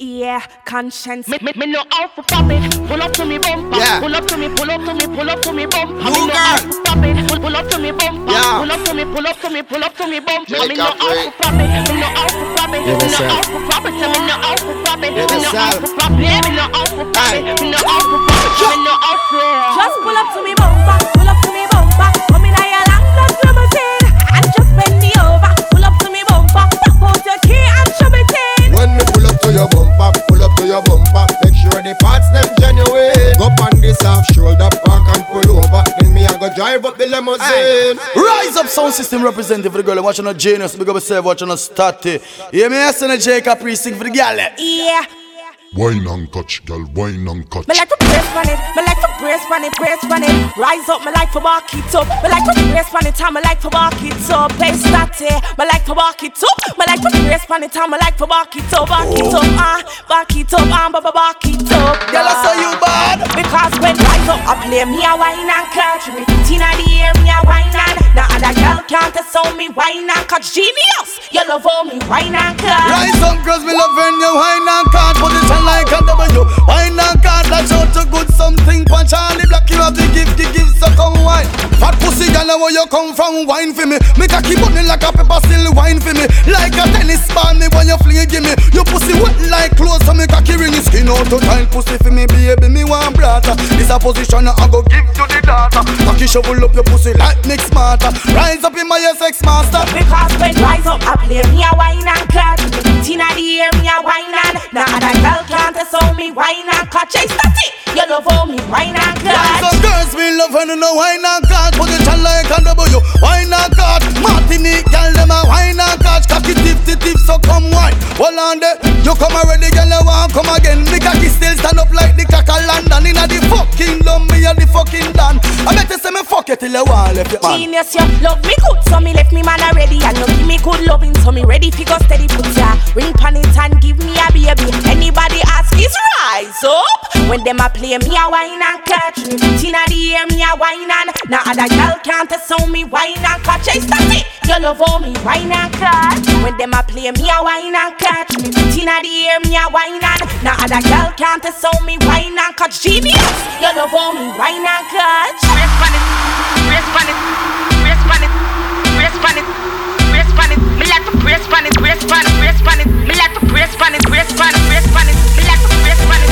Yeah, Konshens. Me, me, me no out for pop it. Pull up to me bumper. Yeah. Pull up to me, pull up to me, pull up to me bumper. New me no girl. out for pop it. Pull, pull up to me bumper. Yeah. Pull up to me, pull up to me, pull up to me bumper. Me no up out for for pop it. Me no out for pop it. Me no right. out for pop it. Me no out for pop it. Me no that's out right. for pop it. Me no out for pop it. Me no out for pop it. Me no out for. Just pull up to me bumper, pull up your bumper, pull up to your bumper, make sure the parts them genuine. Go on this half shoulder park and pull over. Then me I go drive up the limousine. Rise up sound system representative for the girl I'm watching a genius, big up yourself watching a statty. Yeah, me I send a J Capri sing for the girl. eh. Yeah. Wine and catch, girl, wine and catch. Me like to brace on it, me like to brace on it, brace on it. Rise up, me like to walk it up. Me like to brace on it, and me like to walk it up. Hey, statty, me like to walk it up. Me like to brace on it, and me like to walk it up, walk it up, ah, walk it up, ah, ba ba walk it up. Girl, I say you bad. Because when rise up, I play me a wine and catch me. Tina the air, me a wine and now other girl can't tell me wine and catch genius. You love all me wine and catch. Rise up, girls, me love when you wine and card Position like a W. Wine and card, latch out to good something. Punch Charly Black, you have the gift, the gift, so come wine. Fat pussy, girl, where you come from, wine for me. Me cocky bunny like a pepper, still wine for me. Like a tennis ball, me when you fling it, give me. Your pussy wet like clothes, so me cocky ring it Skin out to tight pussy for me, baby, me want brata This a position I go give to the daughter. Cocky shovel up your pussy like Nick Smarter Rise up in my sex master. Because when rise up, I play me a wine and catch. Tina the air, me a wine and now me wine and catch. Hey, you love all me wine and Rise girls, we love when you know wine and catch Position like a W, wine and catch Martinique, girl, them a wine and catch Cocky tip, tip, tip, so come wine. Hold on there, you come already, girl, you want come again. The cocky still stand up like the cock of London. Inna the fucking dumb, me a the fucking dan. I better say me fuck you till you want left your man. Genius, you love me good, so me left me man already. And you give me good loving, so me ready fi go steady. Put ya. Ring pan it and give me a baby. Anybody ask is rise up. When them a play me a wine and catch. Tina the air me a wine and now other girl can't tell me wine and catch. Hey, static, you love all me wine and catch. When them a play me a wine and catch. Tina the air me a wine and now other girl can't tell me wine and catch. Genius, you love all me wine and catch. Brace pan it, brace pan it, brace pan it, brace pan it, brace pan it. Me like to brace pan it, brace pan it, pan it. Me like to brace pan it, brace pan it, pan it. Me like to brace pan it,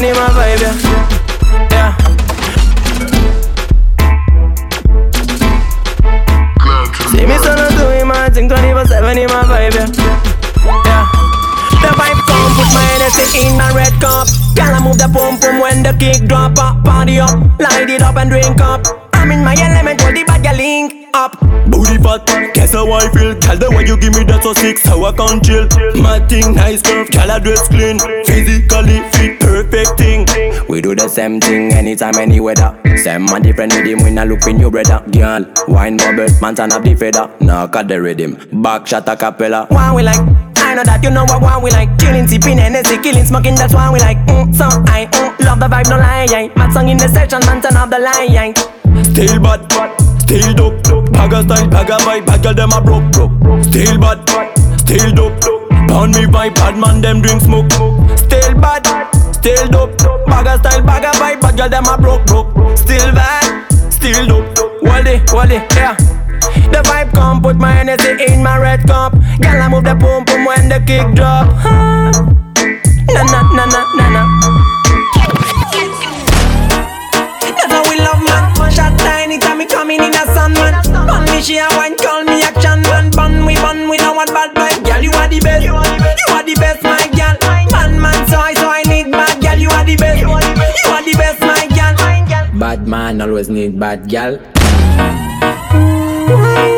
24 7 in my vibe, yeah. See me son do him my thing 24 7 in my vibe, yeah. Yeah. The vibe come, put my energy in my red cup. Girl, I move the pum pum when the kick drop up. Party up, light it up and drink up. I'm in my element, the bag, ya link up. Booty fat, guess how I feel. Tell the way you give me that so six, how I can chill. My thing nice curve, girl, I dress clean. Physically fit, perfect thing. We do the same thing anytime, any weather. Same man different rhythm when I look in your brother. Girl, wine bubble, man turn up the feather. Knock at the rhythm, back shot a cappella. Why we like? I know that you know what one we like Chilling, sipping, energy, killing, smoking, that's why we like mm, So I mm, love the vibe, no lie, yeah. Mad song in the section, man turn off the line, yeah. Still bad, still dope Bag style, bag vibe, bag of them a broke, broke Still bad, still dope Pound me vibe, bad man, them drink smoke Still bad, still dope. Bagger style, bagger vibe, bad girl them a broke broke. Still vibe, still dope. Wally, wally, yeah. The vibe come, put my energy in my red cup. Girl, I move the boom boom when the kick drop. Huh? Na na na na na na. Never will love man. Shot anytime me coming in a sun man. Bun me she a wine, call me action man. Bun we bun we no want bad vibe. Girl, you are the best. You are the best man. Always need bad gal. Wine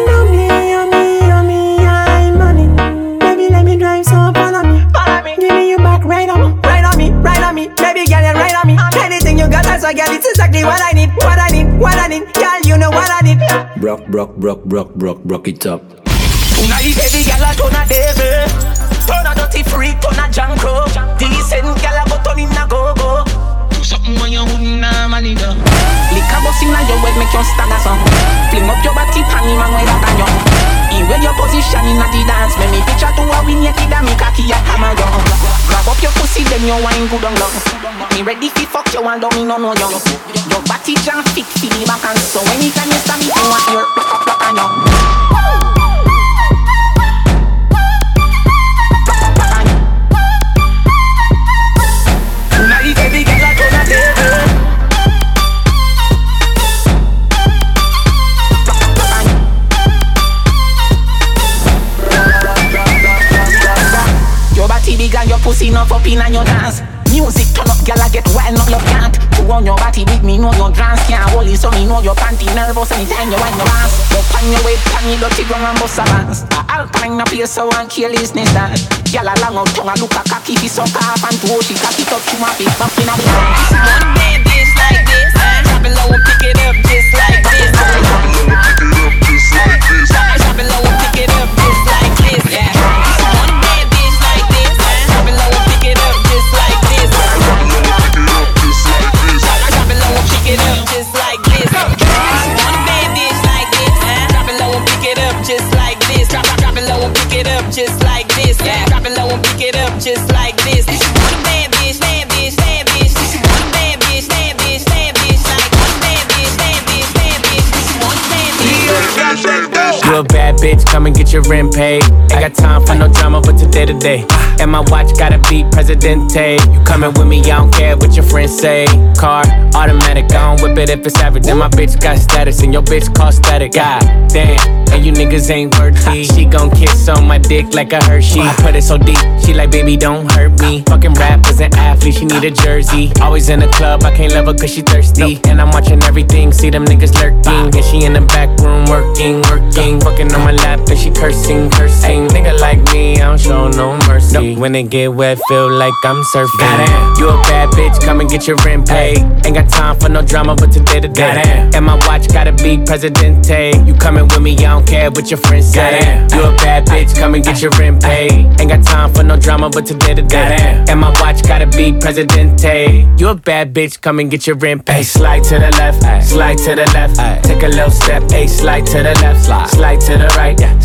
on me, on me, on me, I'm money. Baby, let me drive so follow me. Follow me. Give me your back, right on me, right on me, right on me. Baby, girl, you right on me. Anything you got, that's why, girl, it's exactly what I need, what I need, what I need. Girl, you know what I need. Brock, brock, brock, brock, brock, brock it up. Una hit heavy gal a turn a devil Turn a dirty freak, turn a jankro Decent gal a go turn in a go-go Do something when you wouldn't normally do. Inna your head, make you stagger some Fling up your body, panty man, way that young In where your position inna the dance Make me picture to a win, you kid and me cocky a hammer young Grab up your pussy, then you wine good on long Me ready fi fuck you, and don't me no no young Your body jam fit, fi me back and so Anytime you stand me, I want your rock up, and young pussy enough up in and your dance. Music turn up, gyal get wild, no you can't. Who on your body big, me know your dance can't hold it, so me know your panty nervous anytime you want your ass. Up on your way, pan your dirty ground and bust a bounce. A alpine a place so one kill business that. Gyal a long out tongue a look a cocky fi suck off and to she cocky up to my feet, bumping bit. One bad bitch like this. Drop it low and pick it up just like bitch, come and get your rent paid. Ain't got time for no drama, but today to day. And my watch gotta be Presidente. You coming with me, I don't care what your friends say. Car, automatic, I don't whip it if it's average. And my bitch got status, and your bitch call static. God damn, and you niggas ain't worthy. She gon' kiss on my dick like a Hershey. I put it so deep, she like, baby, don't hurt me. Fucking rappers and athletes, she need a jersey. Always in the club, I can't love her cause she thirsty. And I'm watching everything, see them niggas lurking. And she in the back room working, working. Fucking on my lap, and she cursing, cursing. Nigga like me, I don't show no mercy. When it get wet, feel like I'm surfing. Goddamn, you a bad bitch, come and get your rent paid. Ain't got time for no drama, but today to day. And my watch gotta be Presidente. You coming with me, I don't care what your friends say. You a bad bitch, come and get your rent paid. Ain't got time for no drama, but today to day. And my watch gotta be Presidente. You a bad bitch, come and get your rent paid. Slide to the left, slide to the left. Take a little step, ay, slide to the left, slide to the right,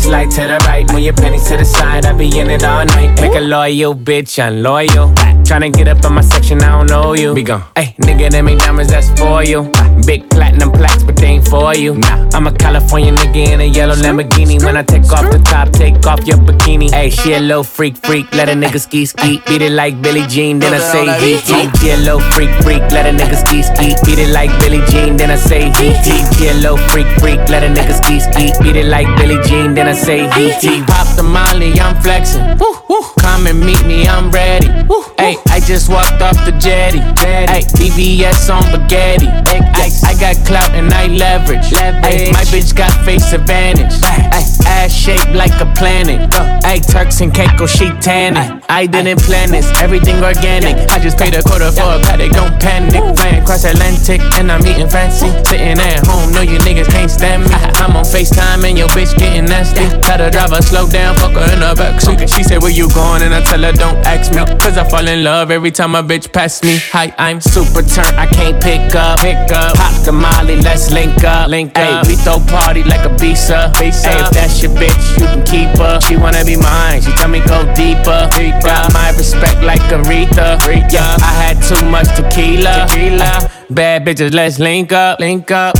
slide to the right. Move your pennies to the side, I be in it all night. Make a loyal bitch, I'm unloyal. Tryna get up in my section, I don't know you. Be gone. Hey, nigga, them ain't diamonds, that's for you. Big platinum plaques, but they ain't for you. Nah, I'm a California nigga in a yellow Lamborghini. When I take off the top, take off your bikini. Hey, she a little freak, freak, let a nigga ski ski. Beat it like Billie Jean, then I say he he. She a little freak, freak, let a nigga ski ski. Beat it like Billie Jean, then I say he he. She a little freak, freak, let a nigga ski ski. Beat it like Billie Then I say he he. Pop the molly, I'm flexing. Woo, woo. Come and meet me, I'm ready. Hey, I just walked off the jetty. Hey, BBS on spaghetti. Ay, I got clout and I leverage. Ay, my bitch got face advantage. Ay, ass shaped like a planet. Ay, Turks and Caicos, she tanning. I didn't plan this, everything organic. I just paid a quarter for a paddock, don't panic. Flying cross Atlantic and I'm eating fancy. Sitting at home, know you niggas can't stand me. I'm on FaceTime and your bitch getting nasty. Tell the driver slow down, fuck her in the backseat. She said, Where you going? And I tell her, Don't ask me. Cause I fall in love every time a bitch pass me. Hi, I'm super turn, I can't pick up. Pick up. Pop the molly, let's link up. Link up. we throw party like a visa. visa. Hey, if that's your bitch, you can keep her. She wanna be mine, she tell me go deeper. deeper. Got my respect like Aretha. Aretha. Yeah, I had too much tequila. tequila. Bad bitches, let's link up. Link up.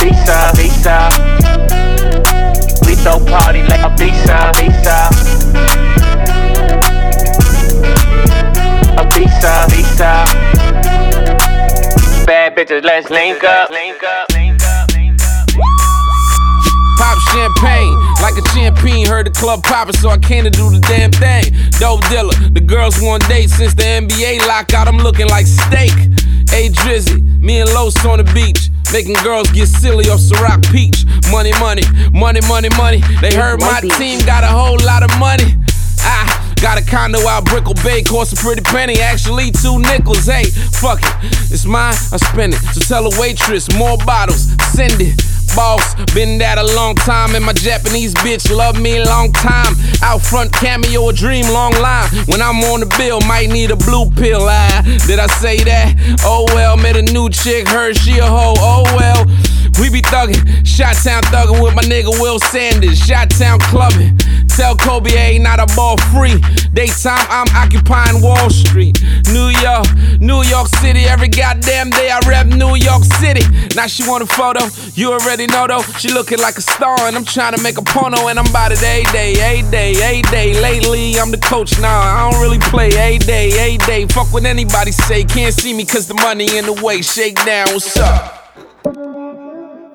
Visa, visa. We throw party like a visa, visa. A visa. Bad bitches, let's link up. Pop champagne, Like a champion, heard the club poppin', so I came to do the damn thing. Dope dealer, the girls want date since the NBA lockout. I'm looking like steak. A Drizzy, me and Los on the beach. Making girls get silly off Ciroc Peach. Money, money, money, money, money. They heard my team got a whole lot of money. Ah. Got a condo out Brickell Bay, cost a pretty penny, actually two nickels. Hey, fuck it, it's mine, I spend it. So tell a waitress, more bottles, send it. Boss, been that a long time, and my Japanese bitch love me a long time. Out front cameo, a dream, long line. When I'm on the bill, might need a blue pill. Ah, did I say that? Oh well, met a new chick, heard she a hoe. Oh well. We be thuggin', Shot Town thuggin' with my nigga Will Sanders, Shot Town clubbing. Tell Kobe ain't not a ball free. Daytime, I'm occupying Wall Street. New York, New York City, every goddamn day I rep New York City. Now she want a photo, you already know though. She looking like a star, and I'm trying to make a porno, and I'm about it a day, a day, a day. Lately, I'm the coach now, I don't really play a day, a day. Fuck what anybody say, can't see me cause the money in the way. Shake down, what's up?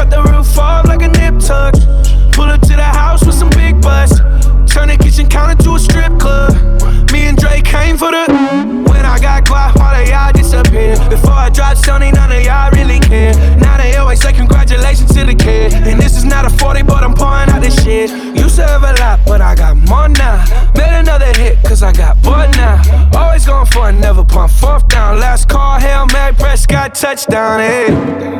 Cut the roof off like a nip tuck. Pull up to the house with some big butts. Turn the kitchen counter to a strip club. Me and Drake came for the. When I got quiet, all of y'all disappeared. Before I dropped Sony, none of y'all really care. Now they always say congratulations to the kid. And this is not a 40, but I'm pouring out this shit. Used to have a lot, but I got more now. Made another hit, cause I got bored now. Always going for it, never pump fourth down. Last call, Hail Mary, Prescott, touchdown, hey.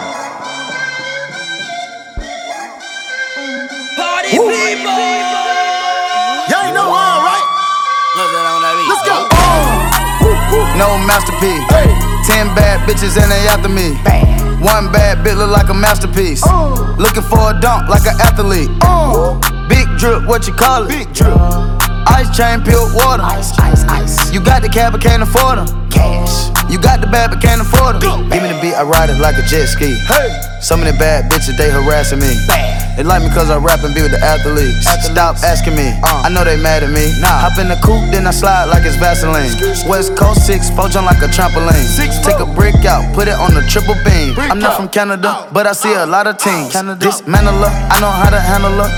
No masterpiece. Ten bad bitches and they after me. One bad bitch look like a masterpiece. Looking for a dunk like an athlete. Big drip, what you call it? Big drip. Ice chain, peeled water. Ice, ice, ice. You got the cab, but can't afford them. Cash. You got the bad, but can't afford them. Give me the beat, I ride it like a jet ski. Hey. Some of the bad bitches, they harassing me. They like me cause I rap and be with the athletes. Stop asking me, I know they mad at me. Nah. Hop in the coupe, then I slide like it's Vaseline. West Coast 6, four jump like a trampoline. Six, Take a brick out, put it on the triple beam. I'm not from Canada, but I see a lot of teams. Dismantle her, I know how to handle her.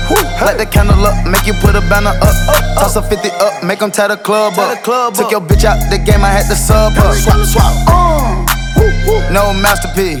Light the candle up, make you put a banner up. Toss a 50 up, make them tie the club up. Took your bitch out the game, I had to sub her. Swap, swap. No masterpiece.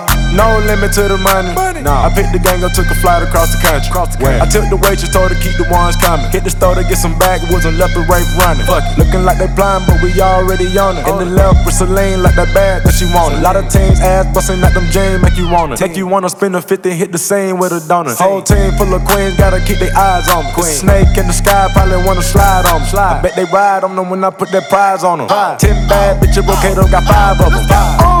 No limit to the money. money. Nah. I picked the gang up, took a flight across the country. Across the country. I took the waitress, told her keep the ones coming. Hit the store to get some backwoods and left the right running. Fuck it. Looking like they blind, but we already on it. In the left with Celine, like that bag that she wanted. A lot of teams ass busting at them jeans, make you wanna. Take you wanna spend a 50, hit the same with a donut. Whole team full of queens, gotta keep their eyes on me. Queen. Snake in the sky, probably wanna slide on me. Slide. I bet they ride on them when I put that prize on them. Five. Ten bad bitches, Brocato got five of them.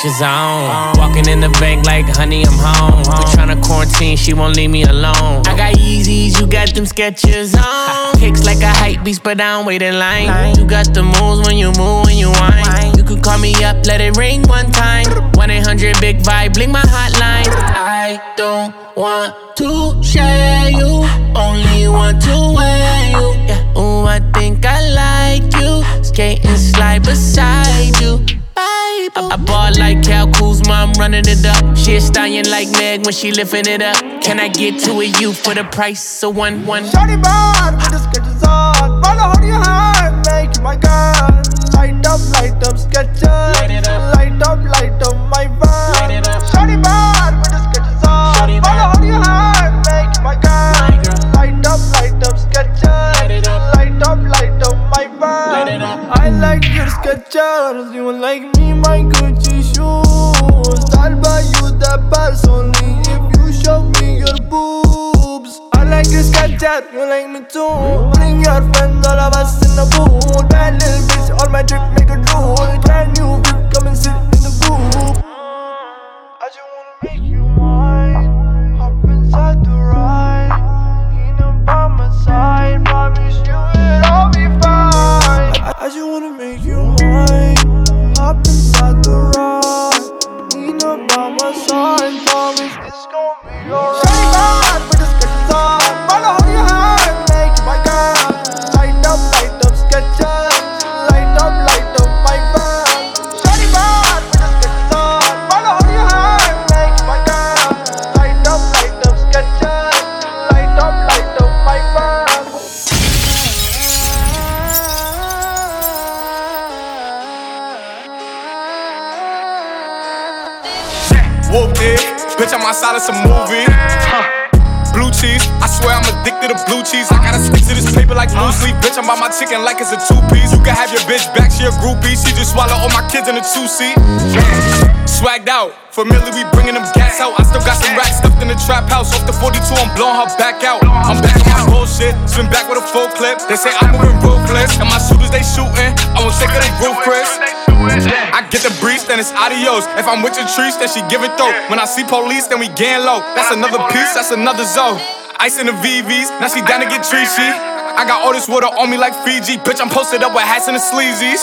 The on. Walking in the bank like, honey, I'm home. We tryna quarantine, she won't leave me alone. I got Yeezys, you got them Skechers on. Kicks like a hype beast, but I don't wait in line. You got the moves when you move, when you whine. You could call me up, let it ring one time. 1 800 Big Vibe, blink my hotline. I don't want to share you, only want to wear you. Ooh, I think I like you. Skate and slide beside you. I, I ball like Kyle Kuzma, I'm running it up. She a stallion like Meg when she lifting it up. Can I get two of you for the price of one one? Shawty bad with the Skechers on. Run hold your hand, make you my girl. Light up, light up Skechers. Light up, light up my vibe. Shawty bad I like your Skechers. You like me, my Gucci shoes. I'll buy you the pants only if you show me your boobs. I like your Skechers, you like me too. Bring your friends, all of us in the pool. Bad little bitch, all my drip make a drool. Brand new whip, come and sit in the booth. Two seat. Swagged out, familiar, we bringing them gas out. I still got some racks stuffed in the trap house. Off the 42, I'm blowing her back out. I'm back on my bullshit, spin back with a full clip. They say I'm moving ruthless, and my shooters they shooting. I won't take they roof, Chris. I get the breeze, then it's adios. If I'm with your trees, then she give it though. When I see police, then we gang low. That's another piece, that's another zone. Ice in the VVs, now she down to get treachy. I got all this water on me like Fiji. Bitch, I'm posted up with hats and the sleazies.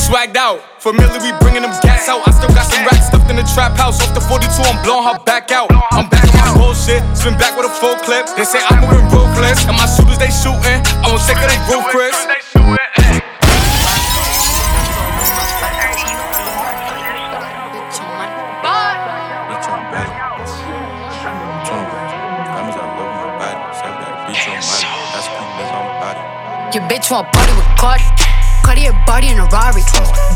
swagged out. Familiar, we bringing them gas out. I still got some racks stuffed in the trap house. Off the 42, I'm blowing her back out. I'm back on my bullshit, Spin back with a full clip. They say I'm moving ruthless, and my shooters they shooting. I'm sick of they roof, Chris. Your bitch want party with Cardi Cartier body in a Rari.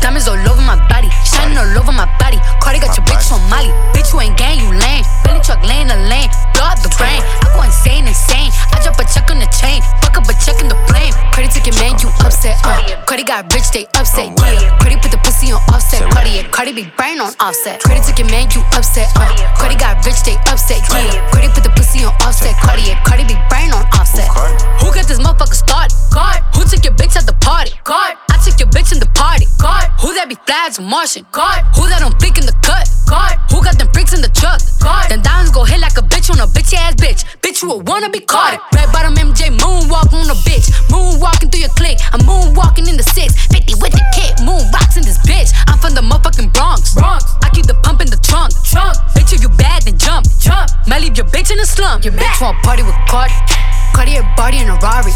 Diamonds all over my body, shining all over my body. Cardi got your bitch on Molly. Bitch, you ain't gang, you lame. Billy truck laying the lane, blow up the brain. I go insane, insane. I drop a check on the chain, fuck up a check in the flame. Credit ticket, man, you upset. Uh. Cardi got rich, they upset. Yeah, Cardi put the Hennessy on offset. Cardi and Cardi big brain on offset. Cardi took your man, you upset. Uh. Cardi got rich, they upset. Yeah. Cardi put the pussy on offset. Cardi and Cardi big brain on offset. Who got this motherfucker started? God. Who took your bitch at the party? God. I took your bitch in the party. God. Who that be flags Martian? God. Who that don't flick in the cut? God. Who got them freaks in the truck? God. Then diamonds go hit like a bitch on a bitchy ass bitch. Bitch, you a wanna be caught. Red bottom MJ moonwalk on a bitch. Moonwalking through your clique. I'm moonwalking in the six. 50 with the kick. Moon rocks in this bitch bitch, I'm from the motherfucking Bronx. Bronx. I keep the pump in the trunk. Trunk. Bitch, if you bad, then jump. Jump. Might leave your bitch in the slump. Your bitch won't party with Cardi. Cartier body in a Rari.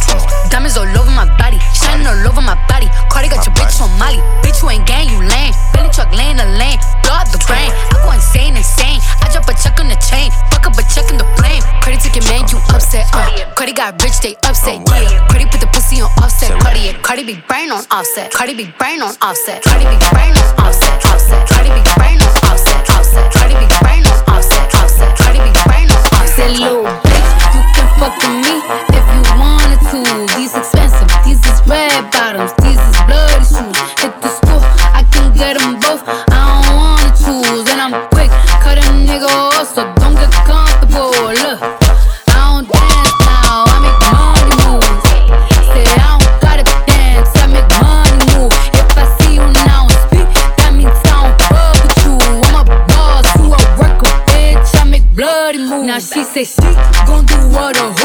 Diamonds all over my body, shining all over my body. Cardi got your bitch on Molly. Bitch, you ain't gang, you lame. Billy truck laying the lane, blow up the brain. I go insane, insane. I drop a check on the chain, fuck up a check in the plane. Cardi took your man, you upset. Uh. Cardi got rich, they upset. Yeah. Cardi put the money on offset. Cardi, Cardi B brain on offset. Cardi B brain on offset. Cardi B brain on offset. Offset. Cardi B brain on offset. Offset. Cardi B brain on offset. Offset. Cardi B brain on offset. Said little bitch, you can fuck with me if you wanted to. they see, gon' do what a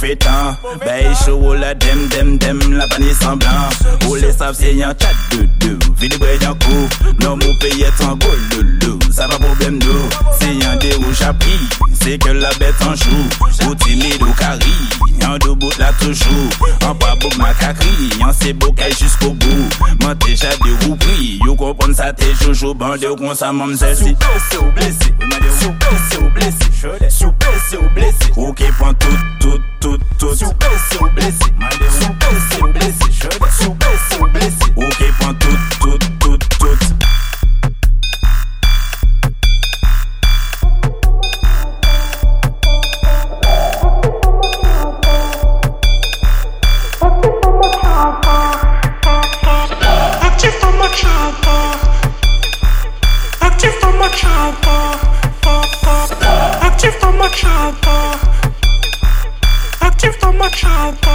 mauvais uh. temps. Bay chaud, la dem, dem, dem, la panier semblant. Ou les saves, c'est un chat de deux. Ville de coup. Non, mon pays est en goulou. ça va problème nous. C'est un des où j'appuie, c'est que la bête en joue. Ou timide ou carré, en deux bouts là toujours. En pas beau macacri, en c'est beau jusqu'au bout. Moi déjà de roupri, yo comprends ça t'es jojo, bande con ça m'en celle-ci. c'est ou blessé, c'est ou blessé, c'est ou blessé. Ok, prends tout, tout, tout, tout. c'est ou blessé, c'est ou blessé, c'est ou blessé. Ok, prends tout, tout. Active active my Machaca, active the Machaca.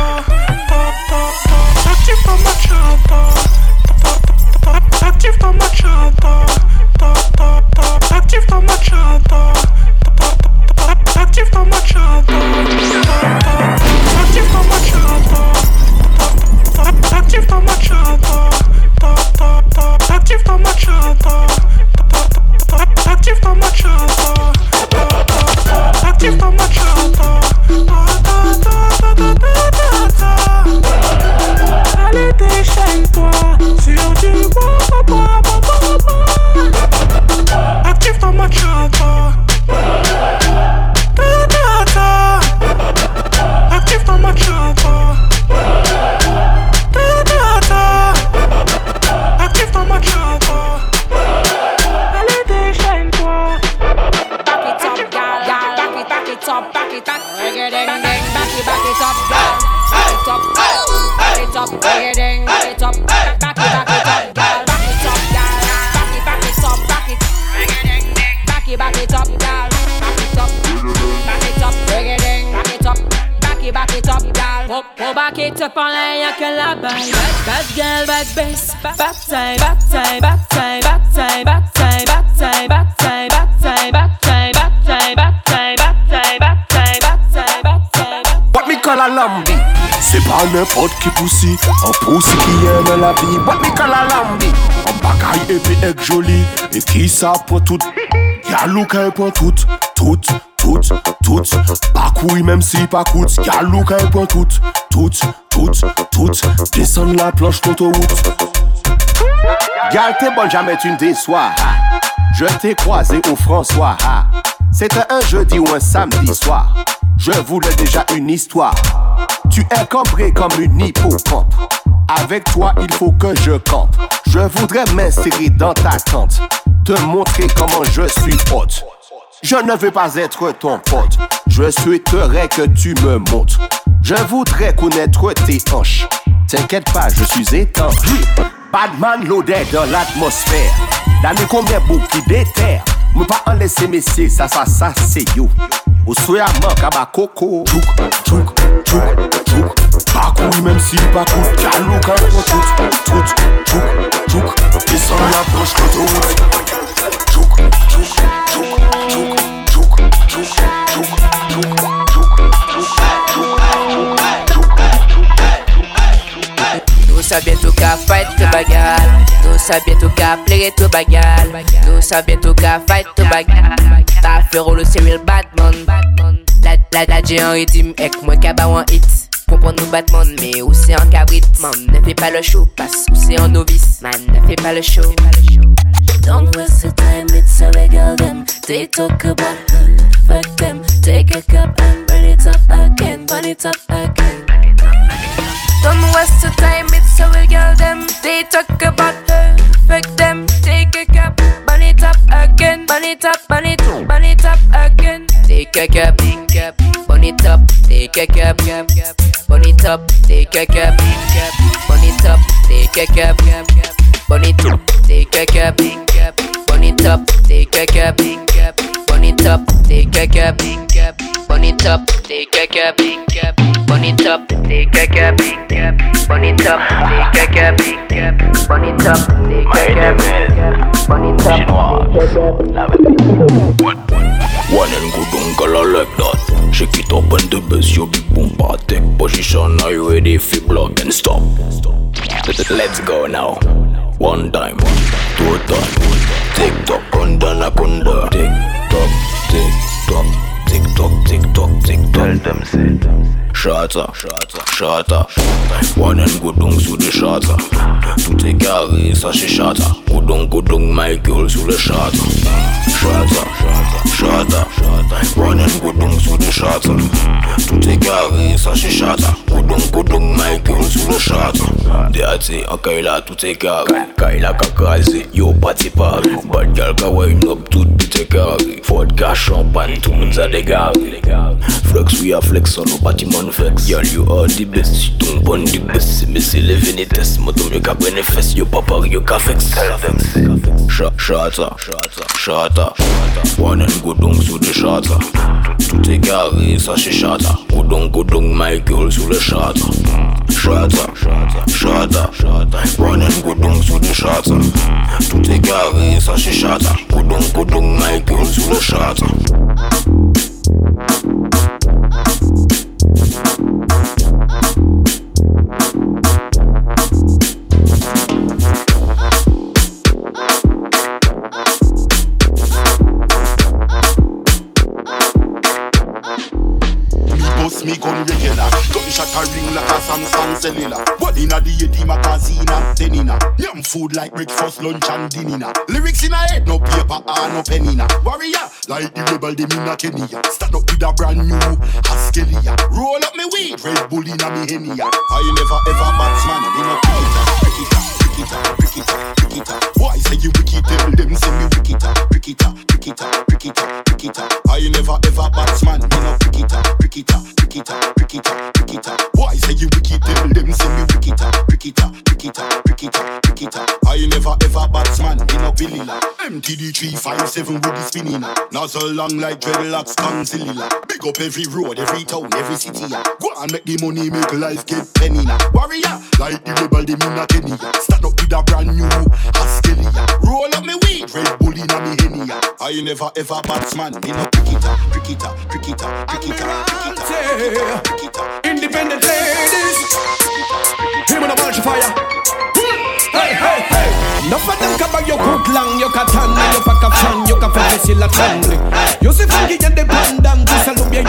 joli E ki sa pou tout Gyalou ka e pou tout Tout, tout, tout. Pakoui menm si pakout Gyalou ka e pou tout Tout, tout, tout. Desan la planche konto wout Gyal te bon jamais tu ne déçois. Je t'ai croisé au François. C'était un jeudi ou un samedi soir. Je voulais déjà une histoire. Tu es cambré comme une hippocampe. Avec toi, il faut que je campe. Je voudrais m'insérer dans ta tente. Te montrer comment je suis hôte. Je ne veux pas être ton pote. Je souhaiterais que tu me montres. Je voudrais connaître tes hanches. T'inquiète pas, je suis étanche. Badman l'odeur dans l'atmosphère. L'année combien beau qui. Mwen pa an lese mesye, sa sa sa se yo. Oswe a man kaba koko. Chouk, chouk, chouk, chouk. Pakou yi menm si pakou Kalou kan kon chouk, chouk, chouk, chouk. Desan la proche koto Chouk, chouk, chouk, chouk, chouk, chouk, chouk, chouk. sa bientou ka fight tou bagal Nou sa bientou ka plege tou bagal Nou sa bientou ka fight tou bagal Ta fero le serial Batman. La, la, la dje an ritim ek mwen ka ba wan hit. Kompon nou Batman me ou se an kabrit Man? Ne fe pa le show pas ou se an novice Man. Ne fe pa le show. Don't waste your time it's a regal them They talk about her, fuck them Take a cup and burn it up again Burn it up again. From west to time, it's how we girl them. They talk about her, fuck them. Take a cap, bunny top again, bunny top, bunny top, bunny top again. Take a cap, cap, bunny top, take a cap, cap, bunny top, take a cap, cap, bunny top, take a cap, cap, bunny top, take a cap, cap, bunny top, take a cap, cap, bunny top, take a cap, cap. Bunny top, take a cap, cap. Bunny top, take a cap, cap. Bunny top, take a cap, cap. bonita, de caca, bonita, de caca, bonita, de caca, bonita, de caca, bonita, Wanen kudunga la like that. Shake it up and the best, you big boom party Position. Are you ready fi block and stop? Let's go now. One time, two time. Tick tock, kunda na kunda Tick tock, tick tock tick tock, tick tock, tick tock. Tell them say. Shata, shata, shata. Go godong sou de shata. Tout e kare, sa che shata. Godong, godong, my girl sou de shata. Shata, shata, shata. Go godong sou de shata. Tout e kare, sa che shata. Godong, godong, my girl sou de shata. De ate, an kaila tout e kare Kaila kakaze, yo party pari Bad girl, ka wine up tout bit e kare Vodka, champagne, tout moun za de gare Flex we are flex on nou pati man one flex Girl, you are the best, You don't want the best. Me see living in the test, my dumb, you can benefit You pop out, you can fix Tell them, shut up, shut up One and go down to the shutter Tout est garé, ça c'est shatter Go down, go down, my girl, to the shatter Shatter, shatter, shatter One and go down to the shatter Tout est garé, ça c'est shatter Go down, go down, my girl, to the shatter Thank you. Samsung cellular. What? Inna the Yeti magazine and then inna Food like breakfast, lunch and dinner. Lyrics in a head, no paper or no pen inna Warrior, like the rebel, them inna Kenya. Stand up with a brand new Haskelia Roll up me weed, Red Bull inna me Henny I never ever batsman, me no cricketer Cricketer, cricketer, cricketer, cricketer Why say you wicked, them say me cricketer Cricketer, cricketer, cricketer, cricketer I never ever batsman, me no cricketer Cricketer, cricketer, cricketer, cricketer Why say you wicked, them say me cricketer Cricketer, cricketer, cricketer, cricketer I never ever batsman, me no Villila MTD 357 with the spinning Nozzle long like dreadlocks, concealer. Big up every road, every town, every city yeah. Go and make the money, make life get penny Warrior, like the rebel, them inna Kenya. Stand up with a brand new Haskelia Roll up me weed, Red Bull inna me Henny. I never ever batsman, me no cricketer Cricketer, cricketer, cricketer, cricketer, Independent ladies. Him and a bunch of fire. Hey, hey, hey. No for them cover your good long, your katana, your pack a fan, your cafe fessel a tan. You see funky and the pandan, to salute your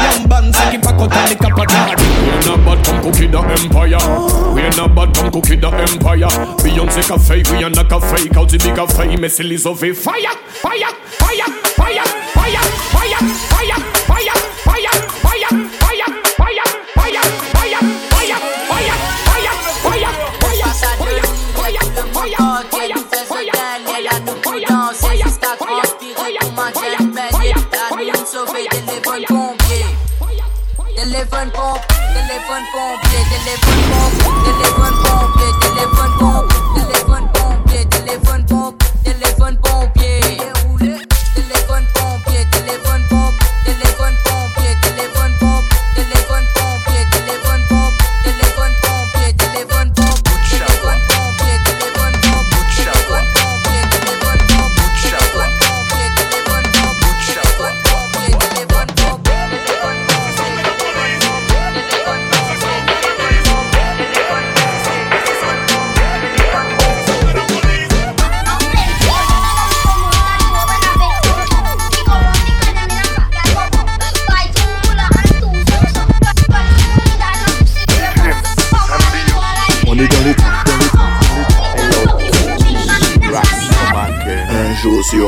saki pakotani kapatani. We're not bad, come cookie the empire. We're not bad, come cookie the empire. Beyonce cafe, we are not cafe, cause the big cafe, messily so fire, fire, fire, fire. stack en tiré pour ma gentleman. La nuit sauvée, téléphone pompier. Téléphone pompe, téléphone pompier, téléphone pompe, téléphone pompier, téléphone pompe, téléphone pompier, téléphone pompe.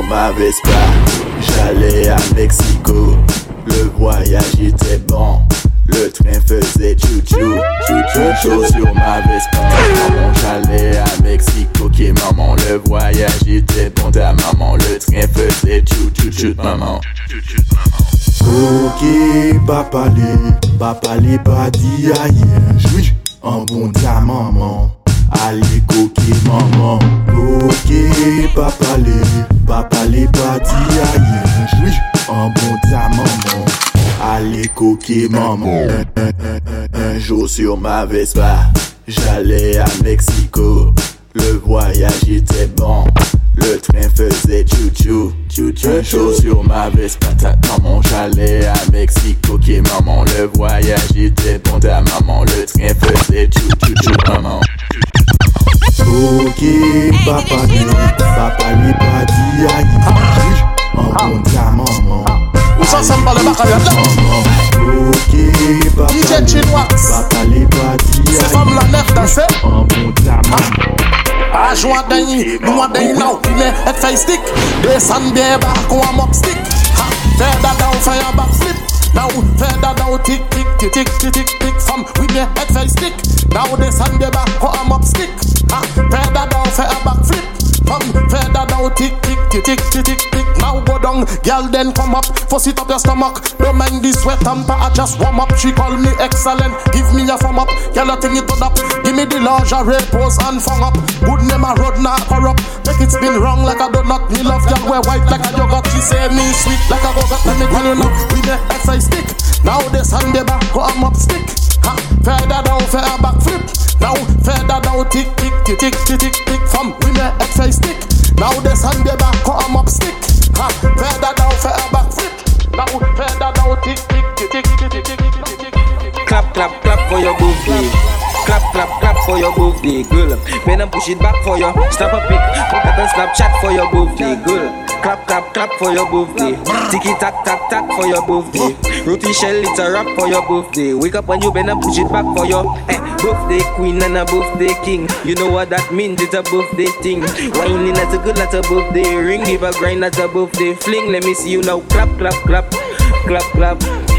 ma Vespa, j'allais à Mexico. Le voyage était bon, le train faisait chouchou, chouchou sur ma Vespa. Maman, j'allais à Mexico, ok maman, le voyage était bon, ta maman, le train faisait chouchou, chouchou, maman. Ok, papa, les, papa, les, pas dit aïe, en bon ta maman. Allez, koke maman. Koke papa le Papa le pati Aïe, ye Joui bon ta maman. Ale koke maman. Un, un, un, un jour sur ma Vespa J'allais à Mexico. Le voyage était bon. Le train faisait chou-chou, chou-chou chaud sur ma veste patate maman J'allais à Mexico qui maman. Le voyage était bon ta maman. Le train faisait chou-chou-chou maman. Ok, papa lui, papa lui pas dit aïe ah. Maman, ta maman. Ah. Où ça, ça me parle de Ok, papa DJ Chinois. Papa les bâtis C'est femme la nef dansé En bon ta A jwa dayi, nou a dayi nou Ne et fey stik Desan biye bak ou a mop stik Ha, fey dada ou fey a bak flip Now, further down, tick, tick, tick, tick, tick, tick, tick, from with the head face stick. Now, the Sunday back, cut a mop stick. Ah, further down, for a back flip. Come Further down, tick, tick, tick, tick, tick, tick, tick. Now go down, girl then come up. Fuss it up your stomach. Don't mind this sweat temper, I just warm up. She call me excellent, give me a thumb up. Girl, I think it done up. Give me the lingerie, pose and fung up. Good name, a road not corrupt. Make it spin wrong like a donut. Me love girl, wear white like a yogurt. She say me sweet like a go-gurt Let me tell you now, we the exercise stick. Now this hand, they back, go, I'm up, stick. Ha, Further down, further back flip. Now, further down, tick, tick, tick, tick, tick, tick, tick. From women, exercise stick. Now, the sun, they back, cut em up stick. Ha, further down, further back flip. Now, further down, tick, tick, tick, tick, tick, tick, tick, tick, tick. Clap, clap, clap for your booty. Clap, clap, clap for your birthday girl. Men and push it back for your snap a pic. Look at and Snapchat for your birthday girl. Clap, clap, clap for your birthday. Ticky tack, tack, tack for your birthday. Roti shell, it's a rap for your birthday. Wake up and you better push it back for your eh, birthday queen and a birthday king. You know what that means? It's a birthday thing. Whining at a good, at a birthday ring. Give a grind at a birthday fling. Let me see you now. Clap, clap, clap, clap, clap.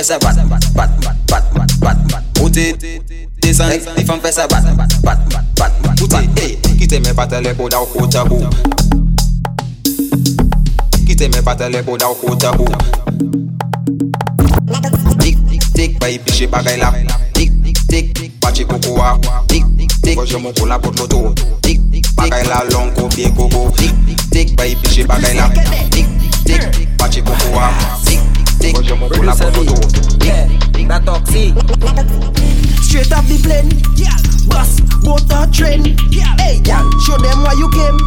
fais ça bat, bat, bat, bat, bat, bat. Côté, descend, les femmes fais ça bat, bat, bat, bat, bat. Côté, hey, qui t'aimait pas tes lèvres d'au côté tabou. Qui t'aimait pas tes lèvres d'au côté tabou. Tic, tic, tic, pas y picher pareil là. Tic, tic, tic, pas chez coco à. Tic, tic, tic, je m'en la porte l'auto. Tic, tic, pareil là, long, copier coco. Tic, tic, tic, pas y picher pareil là. Tic, tic, tic, pas chez coco à. Tic, tic, tik, ko jomon pou la pot moto. Tik, tik, that toxic. Straight off the plane, yeah. Bus, boat or train, yeah. Hey, girl, show them why you came.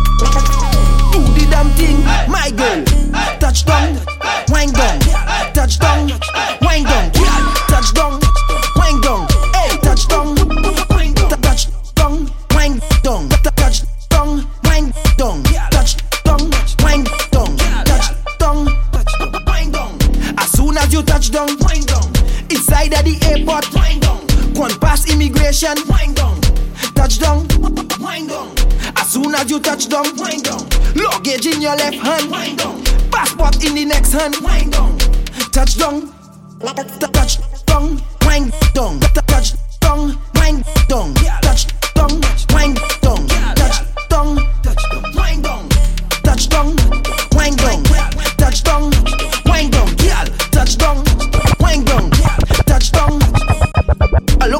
Do the damn thing, my girl. Touchdown, wind down. Touchdown, wind down. Girl, touchdown, wind down. Hey, touchdown, The airport, wind down. Gone past immigration, wind down. Touchdown, wind down. As soon as you touch down, wind down. Luggage in your left hand, wind down. Passport in the next hand, wind down. Touchdown, touchdown, wind down. Wind down. Touchdown,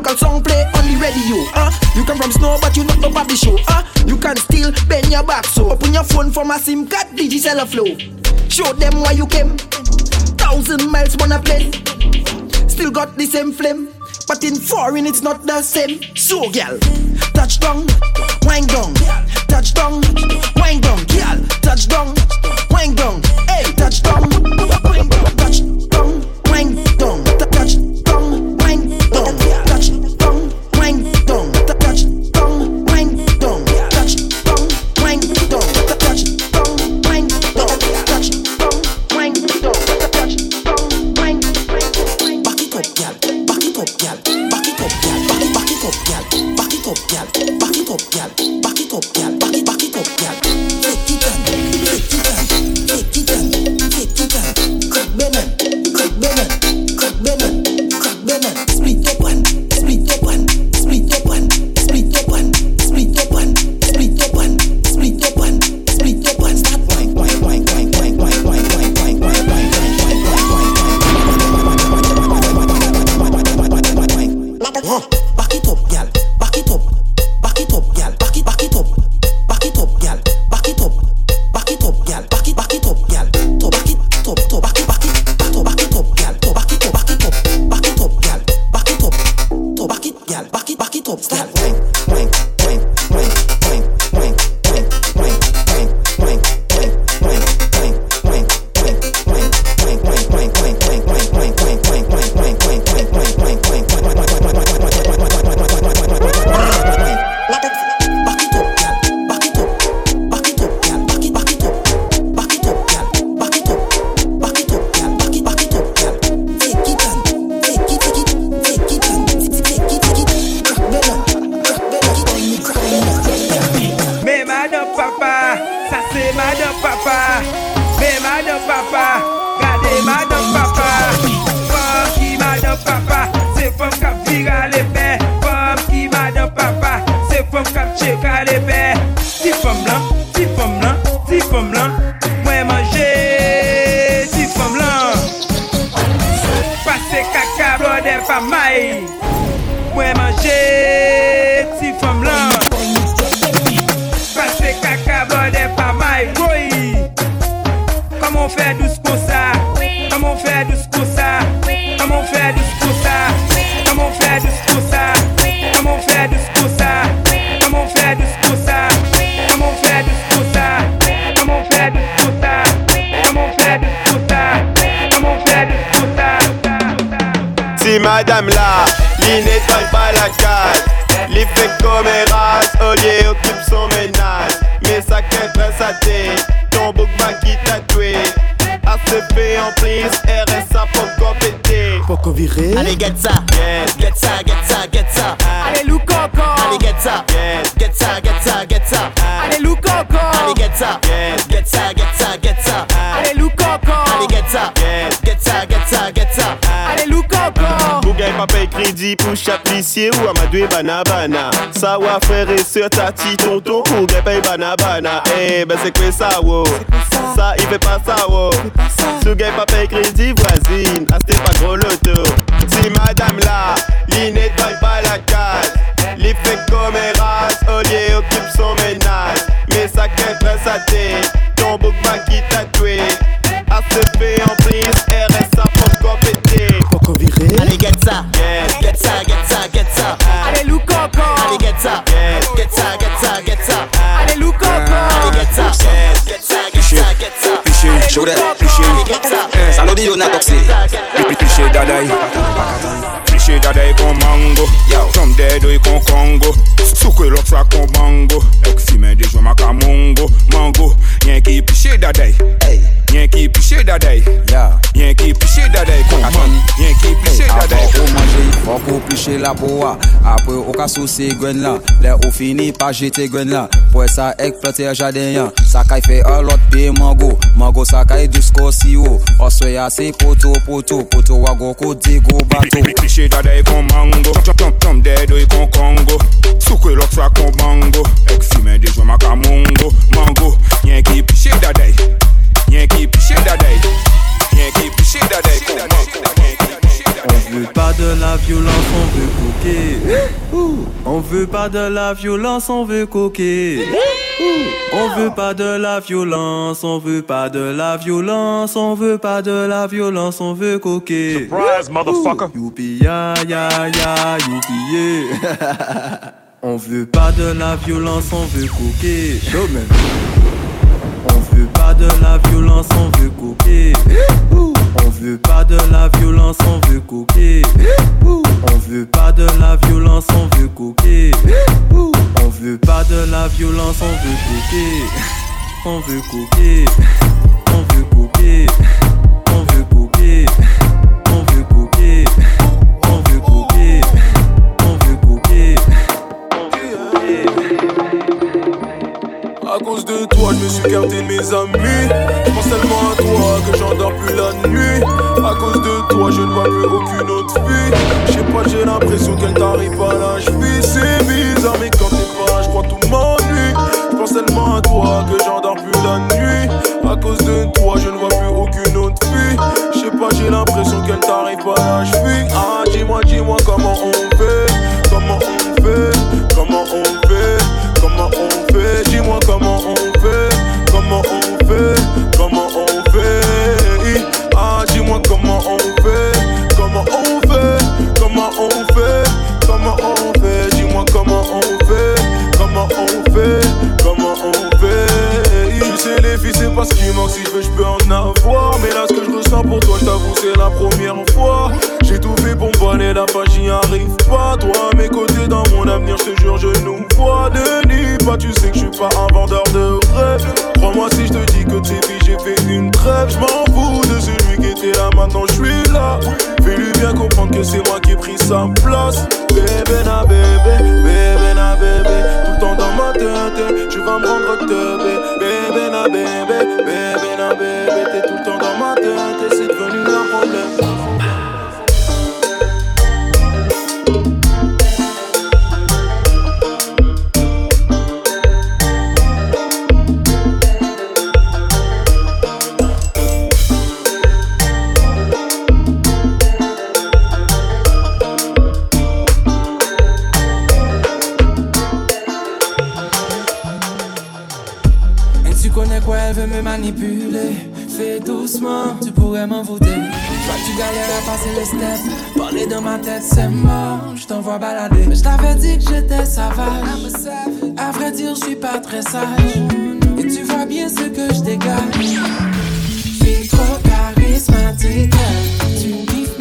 local song play on the radio. Uh, you come from snow, but you not know about the show. Uh, you can still bend your back, so open your phone from a SIM card, Digicel flow. Show them why you came. Thousand miles wanna plane. Still got the same flame, but in foreign it's not the same. So, girl, touchdown, wind down. Touchdown, wind down. te carepé Il nettoie pas la case. L'y fait comme Olier occupe son ménage. Mais ça qu'est sa tête, ton bouc qui tatoué. ACP en plus, RSA pour compéter. Poco viré. Allez, get ça, get ça, get ça, get ça. Allez, lou coco. Allez, get ça, get ça, get ça, get ça. Allez, lou coco. Allez, get ça, get paye crédit pour chapitre ou à banabana. Ça va frère et soeur, tati, tonton, pour des paye banabana. Eh ben c'est quoi ça, wow? Ça, il fait pas ça, oh. wow. Ce gars pas paye crédit, voisine, ah pas gros loto. Si madame là, l'inette paye pas la case. Les fait comme Eras, Olié occupe son ménage. Mais ça qu'est prince à thé, ton bouc pas qui tatoué. À ce fait en prise, dedo e con Congo. Suco e sa con mango. É o que se mede, chama camungo Mango, nhenque e pichida 10 Yankee piché daday yeah. Yankee piché daday kon man. Yankee piché daday Apo ou manje, foko piché la boa Apo ou ka souse gwen la Le ou fini pa jete gwen la. Pwè sa ek plante jaden yan Sakay fe alot pe mango. Mango sakay disko siwo Oswe ya se poto poto Poto wago ko digo bato. Piché daday kon mango. Chom chom chom dedoy kon kongo. Soukwe lok sa kon mango. Ek fimen dejwa maka mongo. Mango, Yankee piché daday Piché piché. On veut pas de la violence, on veut coquer. On veut pas de la violence, on veut coquer. On veut pas de la violence, on veut pas de la violence, on veut pas de la violence, on veut coquer. Surprise, motherfucker. Youpi ya ya ya, youpi yeah. On veut pas de la violence, on veut coquer. De la violence, on veut coquer. On veut pas de la violence, on veut coquer. On veut pas de la violence, on veut coquer. On veut pas de la violence, on veut coquer. On veut coquer. On veut coquer. Quoi, elle veut me manipuler. Fais doucement, tu pourrais m'en voûter. Toi, tu galères à passer les steps. Parler dans ma tête, c'est mort. Je t'envoie balader. Mais je t'avais dit que j'étais sauvage. À vrai dire, je suis pas très sage. Et tu vois bien ce que je dégage. Fille trop charismatique. Tu kiffes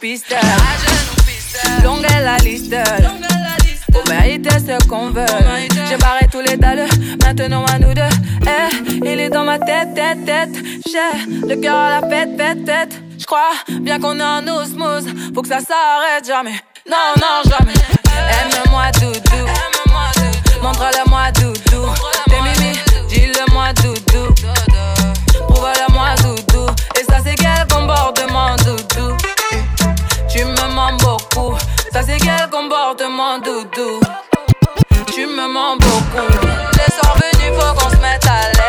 piste. Longue est la liste. Pour mériter ce qu'on veut. J'ai barré tous les dalles, maintenant à nous deux. Eh, il est dans ma tête, tête, tête. J'ai le cœur à la pète, pète, tête. J'crois bien qu'on est en osmose. Faut que ça s'arrête jamais. Non, non, jamais. Aime-moi, doudou. Montre-le-moi, doudou. C'est quel comportement doudou. Tu me mens beaucoup. Les soirs venus faut qu'on se mette à l'aise.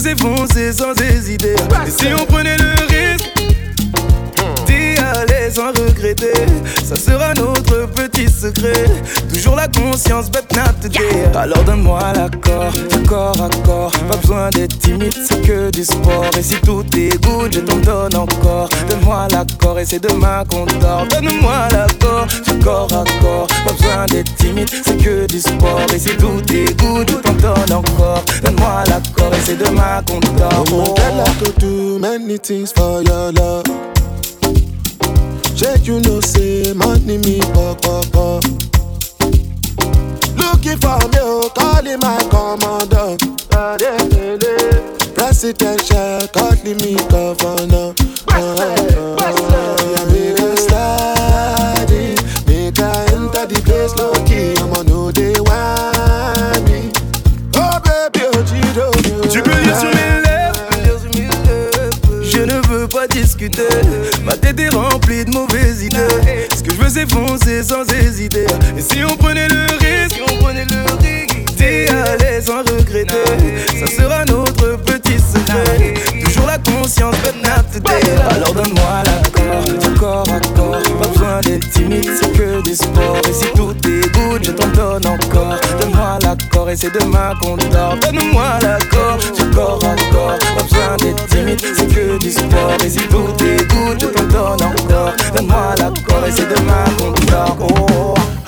faisait foncer sans hésiter. Et si on prenait le risque regretter. Ça sera notre petit secret. Toujours la conscience, but not. Alors donne-moi l'accord, accord, accord. Pas besoin d'être timide, c'est que du sport. Et si tout est good, je t'en donne encore. Donne-moi l'accord et c'est demain qu'on dort. Donne-moi l'accord, du corps à corps. Pas besoin d'être timide, c'est que du sport. Et si tout est good, je t'en donne encore. Donne-moi l'accord et c'est demain qu'on dort. Oh. Many things. Shake you know say money me pop pop. Looking for me, oh, calling my commander. Presidential, calling me governor. Uh, uh, on. Oh. Tu peux sur mes lèvres, je ne veux pas discuter. Est remplie de mauvaises idées. Ce que je veux, c'est foncer sans hésiter. Et si on prenait le risque, on prenait le risque, et aller sans regretter. Ça sera notre petit secret. Toujours la conscience, but not today. Alors donne-moi l'accord, du corps à corps. Pas besoin d'être timide, c'est que du sport. Et si tout dégoûte, je t'en donne encore. Donne-moi l'accord et c'est demain qu'on dort. Donne-moi l'accord, du corps à corps. Pas besoin d'être timide, c'est que du sport. Et si tout dégoûte, je t'en donne encore. Donne-moi l'accord et c'est demain qu'on dort. Oh. oh, oh.